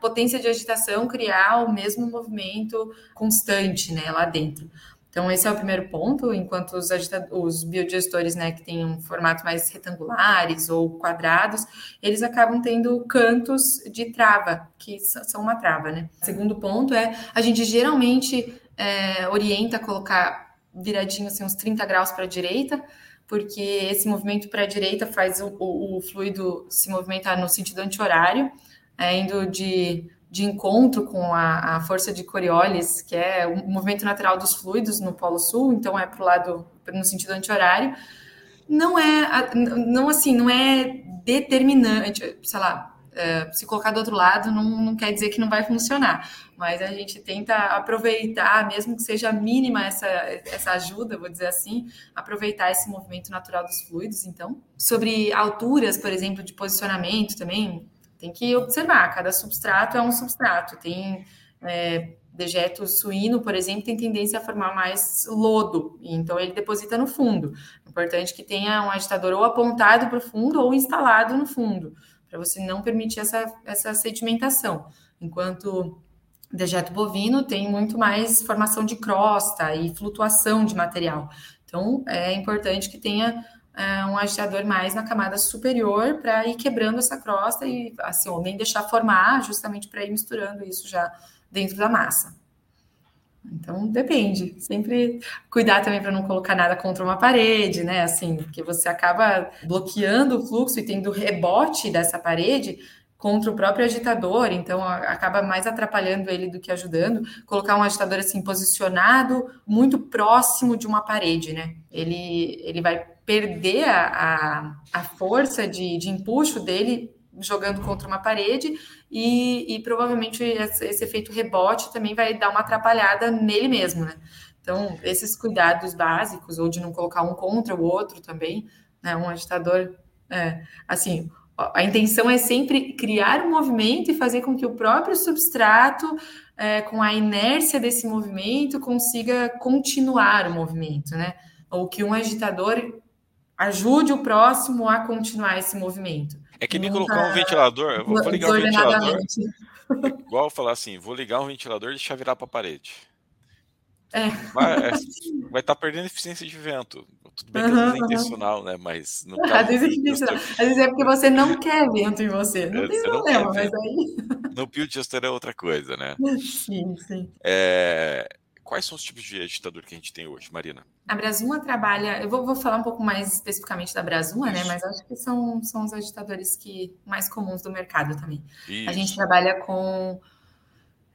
potência de agitação criar o mesmo movimento constante, né, lá dentro. Então, esse é o primeiro ponto, enquanto os, os biodigestores, né, que têm um formato mais retangulares ou quadrados, eles acabam tendo cantos de trava, que são uma trava, né? Segundo ponto é, a gente geralmente é, orienta a colocar viradinho, assim, uns 30 graus para a direita, porque esse movimento para a direita faz o, o, o, fluido se movimentar no sentido anti-horário, é, indo de de encontro com a, a, força de Coriolis, que é o movimento natural dos fluidos no Polo Sul, então é para o lado no sentido anti-horário, não é não assim, não é determinante, sei lá, é, se colocar do outro lado não, não quer dizer que não vai funcionar, mas a gente tenta aproveitar, mesmo que seja mínima essa, essa ajuda, vou dizer assim, aproveitar esse movimento natural dos fluidos, então. Sobre alturas, por exemplo, de posicionamento também, tem que observar, cada substrato é um substrato. Tem é, dejeto suíno, por exemplo, tem tendência a formar mais lodo, então ele deposita no fundo. Importante que tenha um agitador ou apontado para o fundo ou instalado no fundo, para você não permitir essa, essa sedimentação. Enquanto dejeto bovino tem muito mais formação de crosta e flutuação de material. Então, é importante que tenha é, um agitador mais na camada superior para ir quebrando essa crosta e assim, ou nem deixar formar, justamente para ir misturando isso já dentro da massa. Então depende, sempre cuidar também para não colocar nada contra uma parede, né? Assim, porque você acaba bloqueando o fluxo e tendo rebote dessa parede contra o próprio agitador, então acaba mais atrapalhando ele do que ajudando. Colocar um agitador assim posicionado muito próximo de uma parede, né? Ele, ele vai perder a, a, a força de, de empuxo dele jogando contra uma parede e, e provavelmente esse, efeito rebote também vai dar uma atrapalhada nele mesmo, né? Então, esses cuidados básicos, ou de não colocar um contra o outro também, né? Um agitador, é, assim, a intenção é sempre criar um movimento e fazer com que o próprio substrato, é, com a inércia desse movimento, consiga continuar o movimento, né? Ou que um agitador ajude o próximo a continuar esse movimento. É que nem colocar um ventilador, eu vou ligar um ventilador. Igual falar assim, vou ligar um ventilador e deixar virar para a parede. É. Vai é, estar tá perdendo eficiência de vento. Tudo bem que uhum, é intencional, né? Mas no caso, às, vezes é intencional. às vezes é porque você não quer vento em você. Não é, tem problema, mas aí. No Pio Gestor é outra coisa, né? Sim, sim. É... Quais são os tipos de agitador que a gente tem hoje, Marina? A Brasuma trabalha. Eu vou, vou falar um pouco mais especificamente da Brasuma, né? Mas acho que são, são os agitadores que mais comuns do mercado também. Isso. A gente trabalha com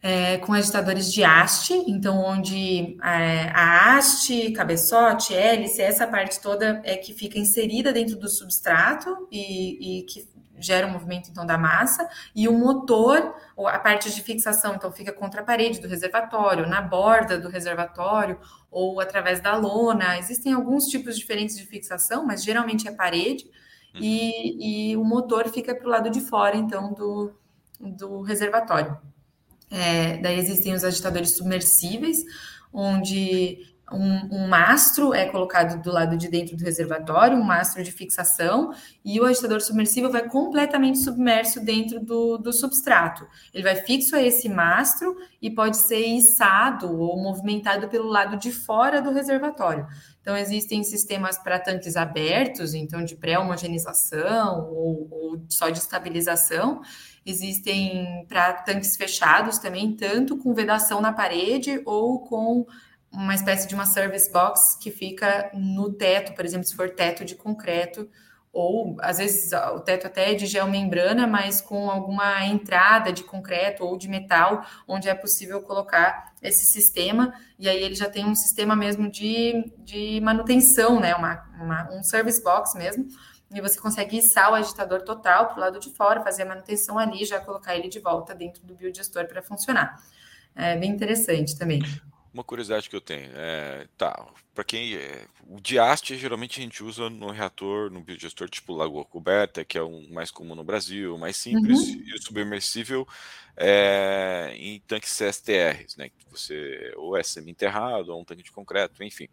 é, com agitadores de haste, então onde é, a haste, cabeçote, hélice, essa parte toda é que fica inserida dentro do substrato e, e que gera o movimento então da massa, e o motor, a parte de fixação, então fica contra a parede do reservatório, na borda do reservatório, ou através da lona. Existem alguns tipos diferentes de fixação, mas geralmente é parede, uhum. e, e o motor fica para o lado de fora, então, do, do reservatório. É, daí existem os agitadores submersíveis, onde um, um, mastro é colocado do lado de dentro do reservatório, um mastro de fixação, e o agitador submersível vai completamente submerso dentro do, do substrato. Ele vai fixo a esse mastro e pode ser içado ou movimentado pelo lado de fora do reservatório. Então, existem sistemas para tanques abertos, então de pré-homogenização ou, ou só de estabilização, Existem para tanques fechados também, tanto com vedação na parede ou com uma espécie de uma service box que fica no teto, por exemplo, se for teto de concreto, ou às vezes o teto até é de geomembrana, mas com alguma entrada de concreto ou de metal, onde é possível colocar esse sistema, e aí ele já tem um sistema mesmo de, de manutenção, né? Uma, uma um service box mesmo, e você consegue içar o agitador total para o lado de fora, fazer a manutenção ali, já colocar ele de volta dentro do biodigestor para funcionar. É bem interessante também. Uma curiosidade que eu tenho, é, tá, para quem é, o diaste geralmente a gente usa no reator, no biodigestor tipo Lagoa Coberta, que é o mais comum no Brasil, mais simples, uhum. e o submersível é, em tanques CSTRs, né, que você ou é semi-enterrado ou um tanque de concreto, enfim.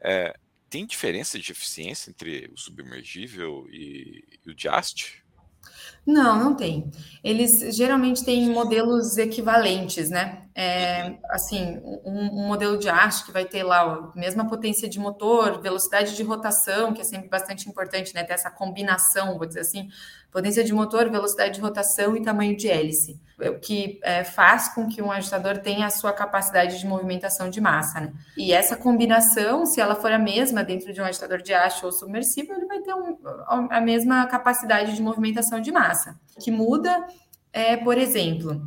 É, tem diferença de eficiência entre o submergível e, e o Just? Não, não tem. Eles geralmente têm modelos equivalentes, né? É, assim, um, um, modelo de arte que vai ter lá a mesma potência de motor, velocidade de rotação, que é sempre bastante importante, né? Ter essa combinação, vou dizer assim, potência de motor, velocidade de rotação e tamanho de hélice, que é, faz com que um agitador tenha a sua capacidade de movimentação de massa, né? E essa combinação, se ela for a mesma dentro de um agitador de haste ou submersível, ele vai ter um, a mesma capacidade de movimentação de massa. O que muda é, por exemplo,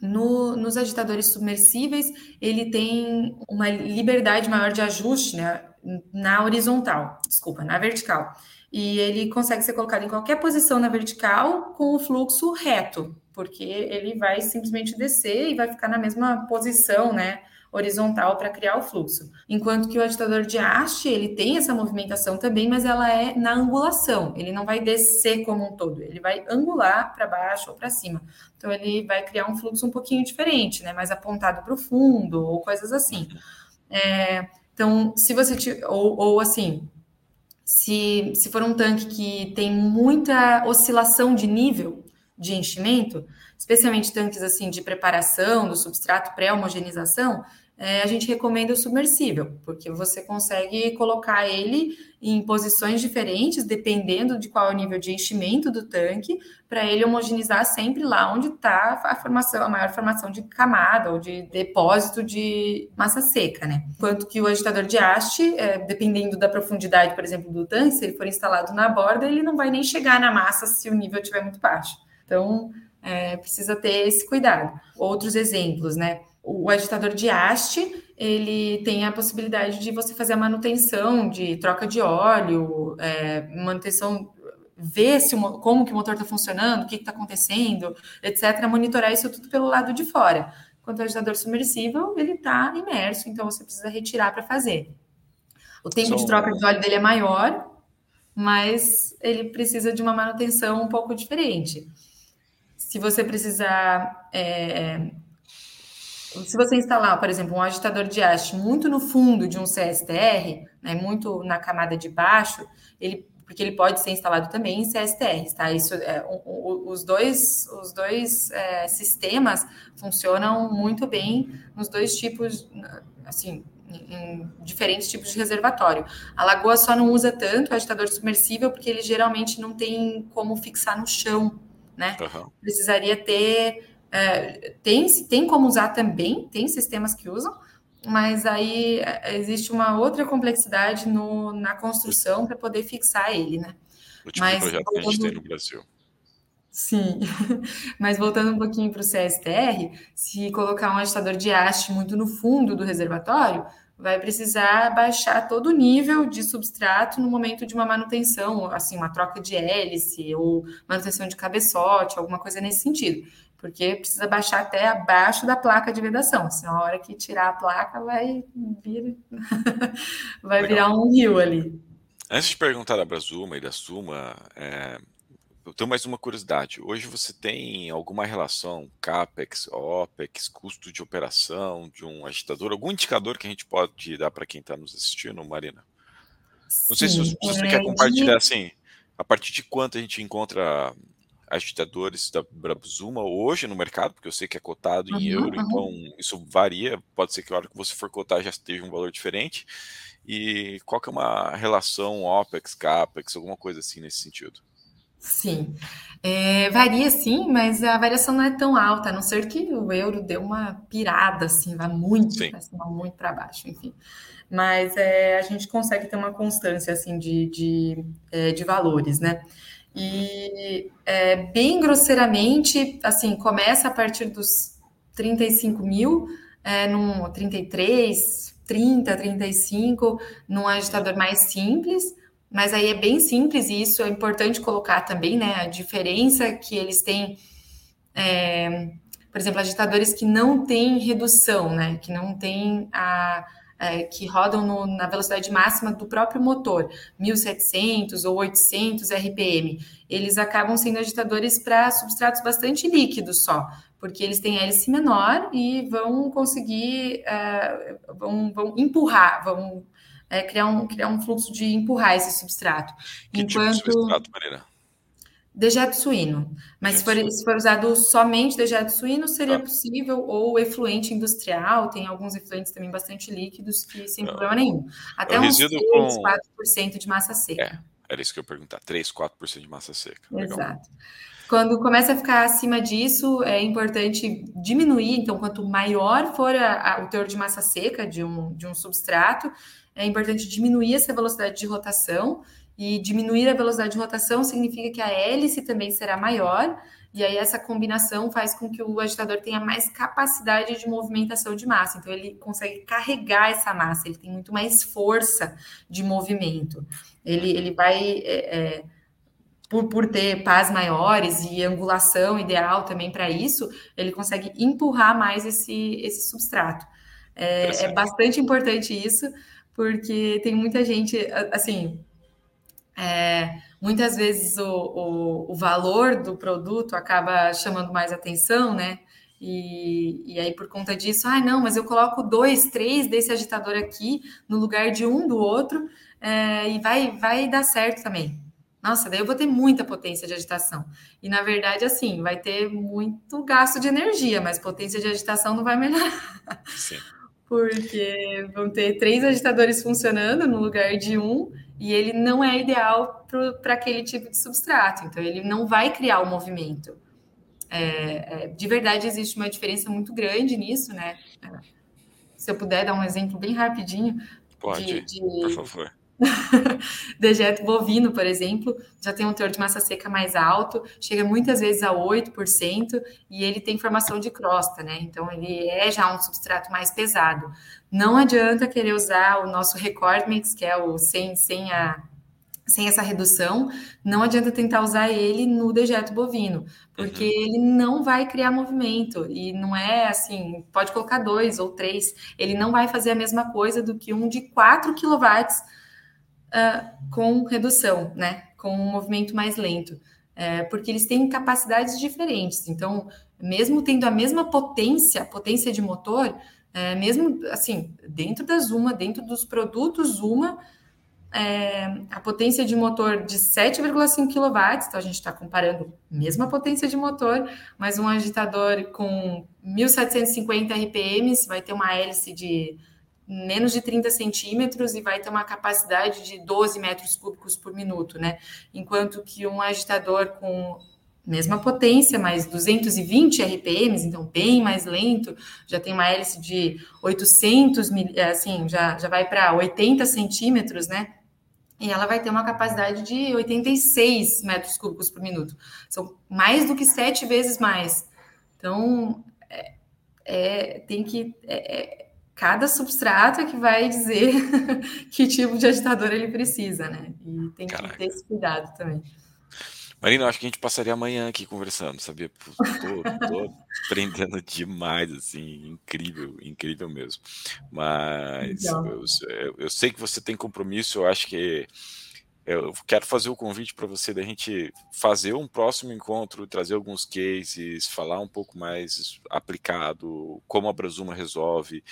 no, nos agitadores submersíveis, ele tem uma liberdade maior de ajuste né, na horizontal, desculpa, na vertical e ele consegue ser colocado em qualquer posição na vertical com o fluxo reto, porque ele vai simplesmente descer e vai ficar na mesma posição, né, horizontal para criar o fluxo. Enquanto que o agitador de haste, ele tem essa movimentação também, mas ela é na angulação. Ele não vai descer como um todo, ele vai angular para baixo ou para cima. Então ele vai criar um fluxo um pouquinho diferente, né, mais apontado para o fundo ou coisas assim. É, então, se você ou, ou assim, se, se for um tanque que tem muita oscilação de nível de enchimento, especialmente tanques assim de preparação do substrato pré-homogenização, é, a gente recomenda o submersível, porque você consegue colocar ele em posições diferentes, dependendo de qual é o nível de enchimento do tanque, para ele homogeneizar sempre lá onde está a formação, a maior formação de camada ou de depósito de massa seca, né? Enquanto que o agitador de haste, é, dependendo da profundidade, por exemplo, do tanque, se ele for instalado na borda, ele não vai nem chegar na massa se o nível estiver muito baixo. Então, é, precisa ter esse cuidado. Outros exemplos, né? o agitador de haste, ele tem a possibilidade de você fazer a manutenção de troca de óleo, é, manutenção, ver se o, como que o motor está funcionando, o que está acontecendo, etc., monitorar isso tudo pelo lado de fora. Quanto ao agitador submersível, ele está imerso, então você precisa retirar para fazer. O tempo de troca de óleo dele é maior, mas ele precisa de uma manutenção um pouco diferente. Se você precisar. É, se você instalar, por exemplo, um agitador de haste muito no fundo de um CSTR, né, muito na camada de baixo, ele porque ele pode ser instalado também em CSTR, tá? Isso, é, o, o, os dois, os dois é, sistemas funcionam muito bem nos dois tipos, assim, em diferentes tipos de reservatório. A Lagoa só não usa tanto o agitador submersível porque ele geralmente não tem como fixar no chão, né? Uhum. Precisaria ter é, tem, tem como usar também, tem sistemas que usam, mas aí é, existe uma outra complexidade no, na construção para poder fixar ele, né? O tipo mas, de projeto que a gente tem no Brasil. Sim, mas voltando um pouquinho para o CSTR, se colocar um agitador de haste muito no fundo do reservatório, vai precisar baixar todo o nível de substrato no momento de uma manutenção, assim, uma troca de hélice ou manutenção de cabeçote, alguma coisa nesse sentido. Porque precisa baixar até abaixo da placa de vedação, senão a hora que tirar a placa vai vir, vai virar um rio ali. Antes de perguntar da Brasuma e da Suma, é, eu tenho mais uma curiosidade. Hoje você tem alguma relação CAPEX, OPEX, custo de operação de um agitador, algum indicador que a gente pode dar para quem está nos assistindo, Marina? Não sei se você, se você é, quer compartilhar assim, a partir de quanto a gente encontra agitadores da Brabzuma hoje no mercado, porque eu sei que é cotado em uhum, euro, uhum. então isso varia, pode ser que a hora que você for cotar já esteja um valor diferente. E qual que é uma relação OPEX, CAPEX, alguma coisa assim nesse sentido? Sim, é, varia sim, mas a variação não é tão alta, a não ser que o euro dê uma pirada, assim, vai muito para cima, muito para baixo, enfim. Mas é, a gente consegue ter uma constância, assim, de, de, é, de valores, né? E é, bem grosseiramente, assim, começa a partir dos 35 mil, é, num 33, 30, 35, num agitador mais simples, mas aí é bem simples e isso é importante colocar também, né? A diferença que eles têm, é, por exemplo, agitadores que não têm redução, né? Que não tem a é, que rodam no, na velocidade máxima do próprio motor, 1700 ou 800 RPM, eles acabam sendo agitadores para substratos bastante líquidos só, porque eles têm hélice menor e vão conseguir, é, vão, vão empurrar, vão é, criar, um, criar um fluxo de empurrar esse substrato. Que Enquanto... tipo de substrato, Marina? Dejeto suíno. Mas se for, se for, usado somente dejeto suíno, seria ah. possível, ou efluente industrial, tem alguns efluentes também bastante líquidos que sem ah. problema nenhum. Até uns 3, com... 4% de massa seca. É, era isso que eu ia perguntar, 3, 4% de massa seca. Legal. Exato. Quando começa a ficar acima disso, é importante diminuir, então, quanto maior for a, a, o teor de massa seca de um, de um substrato, é importante diminuir essa velocidade de rotação e diminuir a velocidade de rotação significa que a hélice também será maior, e aí essa combinação faz com que o agitador tenha mais capacidade de movimentação de massa. Então ele consegue carregar essa massa, ele tem muito mais força de movimento. Ele, ele vai. É, é, por, por ter pás maiores e angulação ideal também para isso, ele consegue empurrar mais esse, esse substrato. É, é bastante importante isso, porque tem muita gente, assim, é, muitas vezes o, o, o, valor do produto acaba chamando mais atenção, né? E, e aí, por conta disso, ah, não, mas eu coloco dois, três desse agitador aqui no lugar de um do outro é, e vai, vai dar certo também. Nossa, daí eu vou ter muita potência de agitação. E na verdade, assim, vai ter muito gasto de energia, mas potência de agitação não vai melhorar. Sim. Porque vão ter três agitadores funcionando no lugar de um e ele não é ideal para aquele tipo de substrato, então ele não vai criar o movimento. É, é, de verdade, existe uma diferença muito grande nisso, né? Se eu puder dar um exemplo bem rapidinho. Pode, de, de... por favor. dejeto bovino, por exemplo, já tem um teor de massa seca mais alto, chega muitas vezes a 8%, e ele tem formação de crosta, né? Então, ele é já um substrato mais pesado. Não adianta querer usar o nosso Recordmix, que é o sem, sem, a, sem essa redução, não adianta tentar usar ele no dejeto bovino, porque uhum. ele não vai criar movimento, e não é assim, pode colocar dois ou três, ele não vai fazer a mesma coisa do que um de 4 kW uh, com redução, né? Com um movimento mais lento. É, porque eles têm capacidades diferentes. Então, mesmo tendo a mesma potência, potência de motor, é, mesmo assim, dentro da Zuma, dentro dos produtos Zuma, é, a potência de motor de 7,5 kW, então a gente está comparando mesma potência de motor, mas um agitador com 1.750 RPMs vai ter uma hélice de menos de 30 centímetros e vai ter uma capacidade de 12 metros cúbicos por minuto, né? Enquanto que um agitador com mesma potência, mas 220 RPMs, então bem mais lento, já tem uma hélice de 800, assim, já, já vai para 80 centímetros, né? E ela vai ter uma capacidade de 86 metros cúbicos por minuto. São mais do que sete vezes mais. Então, é, é tem que. É, é, cada substrato é que vai dizer que tipo de agitador ele precisa, né? E tem Caraca. que ter esse cuidado também. Marina, acho que a gente passaria amanhã aqui conversando, sabia? Tô, tô aprendendo demais, assim, incrível, incrível mesmo. Mas eu, eu, eu, sei que você tem compromisso, eu acho que eu quero fazer o convite para você da gente fazer um próximo encontro, trazer alguns cases, falar um pouco mais aplicado, como a Brazuma resolve.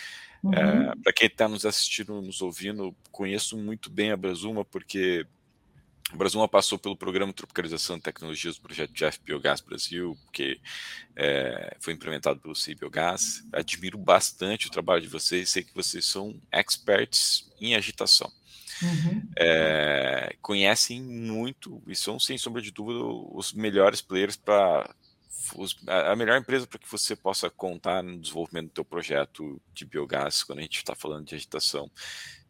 Uhum. É, para quem está nos assistindo, nos ouvindo, conheço muito bem a Brazuma, porque o Brasil passou pelo programa de tropicalização de tecnologias do projeto Jeff Biogás Brasil, que é, foi implementado pelo CI Biogás. Admiro bastante o trabalho de vocês, sei que vocês são experts em agitação. Uhum. É, conhecem muito e são, sem sombra de dúvida, os melhores players para a melhor empresa para que você possa contar no desenvolvimento do teu projeto de biogás, quando a gente está falando de agitação.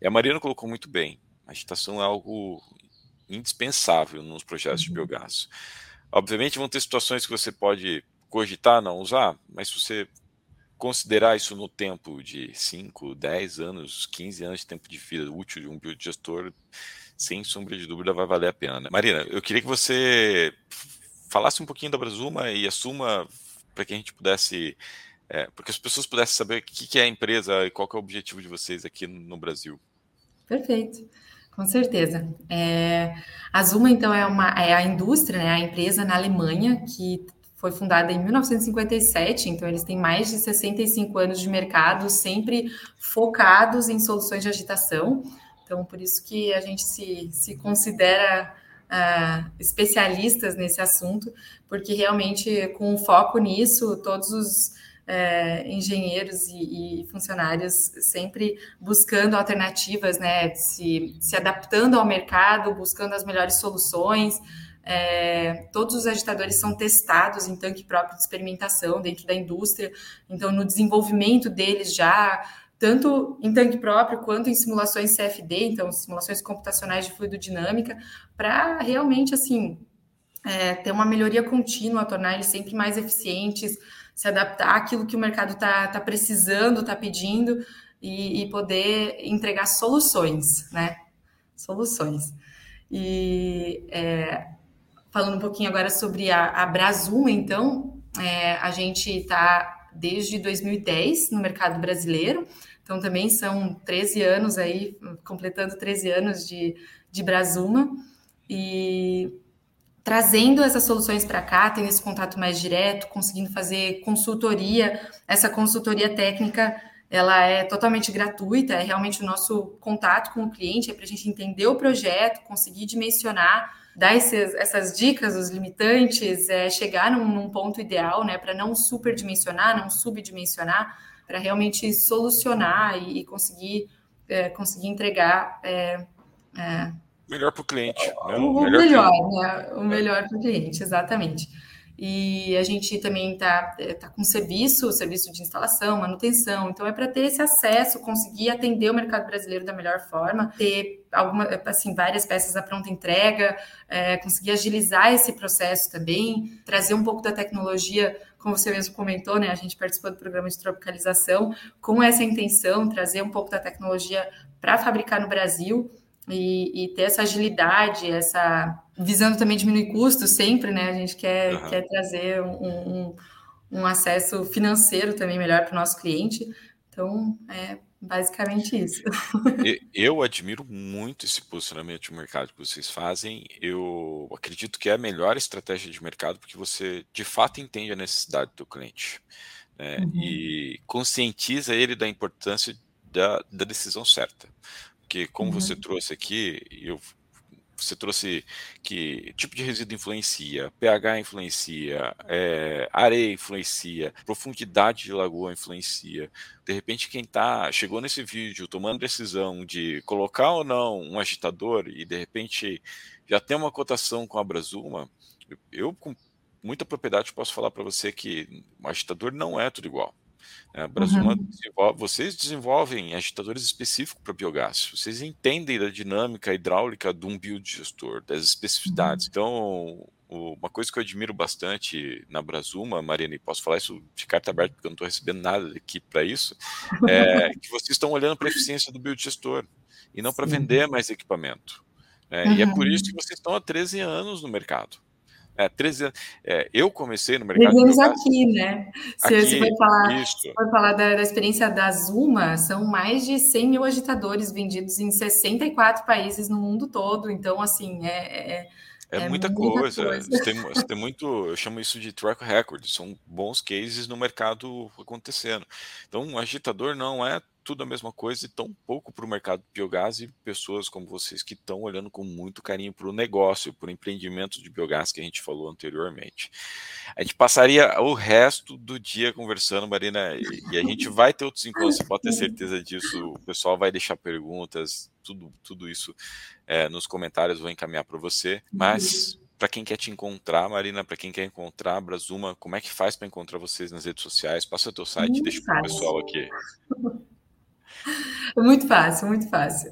E a Marina colocou muito bem, a agitação é algo indispensável nos projetos uhum. de biogás. Obviamente vão ter situações que você pode cogitar não usar, mas se você considerar isso no tempo de 5, 10 anos, 15 anos de tempo de vida útil de um biodigestor, sem sombra de dúvida vai valer a pena. Né? Marina, eu queria que você falasse um pouquinho da Brasuma e assuma para que a gente pudesse, é, porque as pessoas pudessem saber o que é a empresa e qual é o objetivo de vocês aqui no Brasil. Perfeito. Com certeza. É, a Zuma, então, é, uma, é a indústria, né, a empresa na Alemanha que foi fundada em 1957, então eles têm mais de 65 anos de mercado, sempre focados em soluções de agitação. Então, por isso que a gente se, se considera uh, especialistas nesse assunto, porque realmente, com foco nisso, todos os é, engenheiros e, e, funcionários sempre buscando alternativas, né, se, se adaptando ao mercado, buscando as melhores soluções. É, todos os agitadores são testados em tanque próprio de experimentação dentro da indústria, então no desenvolvimento deles já, tanto em tanque próprio quanto em simulações CFD, então simulações computacionais de fluido dinâmica, para realmente assim é, ter uma melhoria contínua, tornar eles sempre mais eficientes, se adaptar àquilo que o mercado está tá precisando, está pedindo e, e, poder entregar soluções, né? Soluções. E é, falando um pouquinho agora sobre a, a então, é, a gente está desde 2010 no mercado brasileiro, então também são 13 anos aí, completando 13 anos de, de Brasuma, e trazendo essas soluções para cá, tendo esse contato mais direto, conseguindo fazer consultoria. Essa consultoria técnica, ela é totalmente gratuita, é realmente o nosso contato com o cliente, é para a gente entender o projeto, conseguir dimensionar, dar esses, essas dicas, os limitantes, é, chegar num, num ponto ideal, né, para não superdimensionar, não subdimensionar, para realmente solucionar e, e conseguir, é, conseguir entregar é, é Melhor para o cliente. Né? O melhor, melhor né? O melhor para o cliente, exatamente. E a gente também está é, tá com serviço, serviço de instalação, manutenção. Então é para ter esse acesso, conseguir atender o mercado brasileiro da melhor forma, ter alguma, assim, várias peças à pronta entrega, é, conseguir agilizar esse processo também, trazer um pouco da tecnologia, como você mesmo comentou, né? A gente participou do programa de tropicalização com essa intenção, trazer um pouco da tecnologia para fabricar no Brasil e, e, ter essa agilidade, essa visando também diminuir custos sempre, né? A gente quer, uhum. quer trazer um, um, um, acesso financeiro também melhor para o nosso cliente. Então, é Basicamente isso. Eu admiro muito esse posicionamento de mercado que vocês fazem. Eu acredito que é a melhor estratégia de mercado, porque você de fato entende a necessidade do cliente, né, Uhum. e conscientiza ele da importância da da decisão certa. Porque como você Uhum. trouxe aqui, eu você trouxe que tipo de resíduo influencia, pH influencia, eh, areia influencia, profundidade de lagoa influencia. De repente quem tá chegou nesse vídeo tomando decisão de colocar ou não um agitador e de repente já tem uma cotação com a Abraxuma, eu com muita propriedade posso falar para você que um agitador não é tudo igual. A Abraxuma Uhum. desenvolve vocês desenvolvem agitadores específicos para biogás, vocês entendem da dinâmica hidráulica de um biodigestor, das especificidades. Uhum. Então, uma coisa que eu admiro bastante na Abraxuma, Marina, e posso falar isso de carta aberta, porque eu não estou recebendo nada aqui para isso, é que vocês estão olhando para a eficiência do biodigestor, e não para vender mais equipamento. É, e é por isso Uhum. que vocês estão há 13 anos no mercado. É, 13 anos. É, eu comecei no mercado Vivemos aqui, né. Se você aqui, for falar isso. for falar da da experiência da Zuma, são mais de 100.000 agitadores vendidos em 64 países no mundo todo, então assim, é é É é muita muita coisa, coisa. você tem você tem muito eu chamo isso de track record, são bons cases no mercado acontecendo. Então um agitador não é tudo a mesma coisa e tão pouco para o mercado de biogás e pessoas como vocês que estão olhando com muito carinho para o negócio, para o empreendimento de biogás que a gente falou anteriormente. A gente passaria o resto do dia conversando, Marina, e a gente vai ter outros encontros, você pode ter certeza disso, o pessoal vai deixar perguntas, tudo tudo isso, eh, nos comentários vou encaminhar para você. Mas, para quem quer te encontrar, Marina, para quem quer encontrar a Abraxuma, como é que faz para encontrar vocês nas redes sociais? Passa o teu site, deixa Muito para o pessoal aqui. Muito fácil, muito fácil.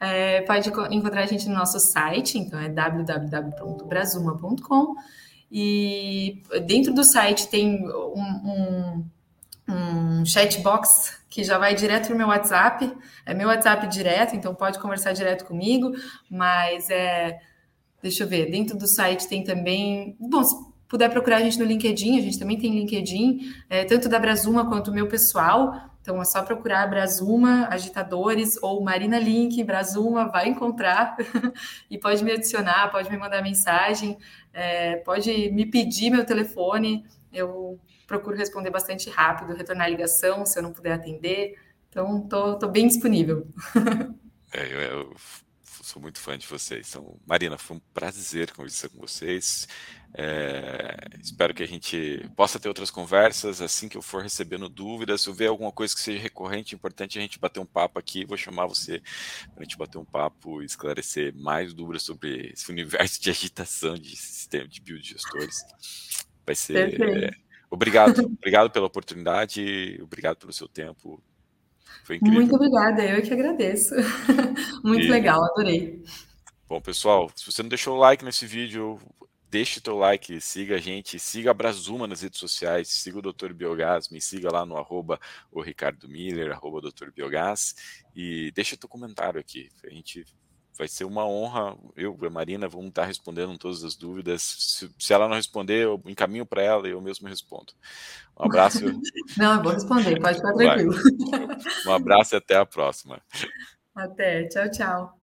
Eh, pode enco encontrar a gente no nosso site, então é www.brazuma.com, e dentro do site tem um um um chat box que já vai direto para o meu WhatsApp, é meu WhatsApp direto, então pode conversar direto comigo, mas, eh, deixa eu ver, dentro do site tem também bom, se puder procurar a gente no LinkedIn, a gente também tem LinkedIn, eh, tanto da Abraxuma quanto o meu pessoal, então é só procurar Abraxuma Agitadores ou Marina Link Abraxuma, vai encontrar, e pode me adicionar, pode me mandar mensagem, eh, pode me pedir meu telefone, eu procuro responder bastante rápido, retornar a ligação se eu não puder atender, então tô tô bem disponível. É, eu eu sou muito fã de vocês, então Marina, foi um prazer conversar com vocês, eh, espero que a gente possa ter outras conversas, assim que eu for recebendo dúvidas, se eu ver alguma coisa que seja recorrente, importante a gente bater um papo aqui, vou chamar você para a gente bater um papo e esclarecer mais dúvidas sobre esse universo de agitação de sistema de biodigestores. Vai ser obrigado, obrigado pela oportunidade, obrigado pelo seu tempo, foi incrível. Muito obrigada, eu que agradeço. Muito E legal, adorei. Bom pessoal, se você não deixou o like nesse vídeo, deixe o teu like, siga a gente, siga a Abraxuma nas redes sociais, siga o Doutor Biogás, me siga lá no arroba o Ricardo Miller, arroba Doutor Biogás, e deixa teu comentário aqui, a gente vai ser uma honra, eu e a Marina vamos estar respondendo todas as dúvidas, se se ela não responder, eu encaminho para ela e eu mesmo respondo. Um abraço. Não, eu vou responder, pode ficar Vai. tranquilo. Um abraço e até a próxima. Até, tchau, tchau.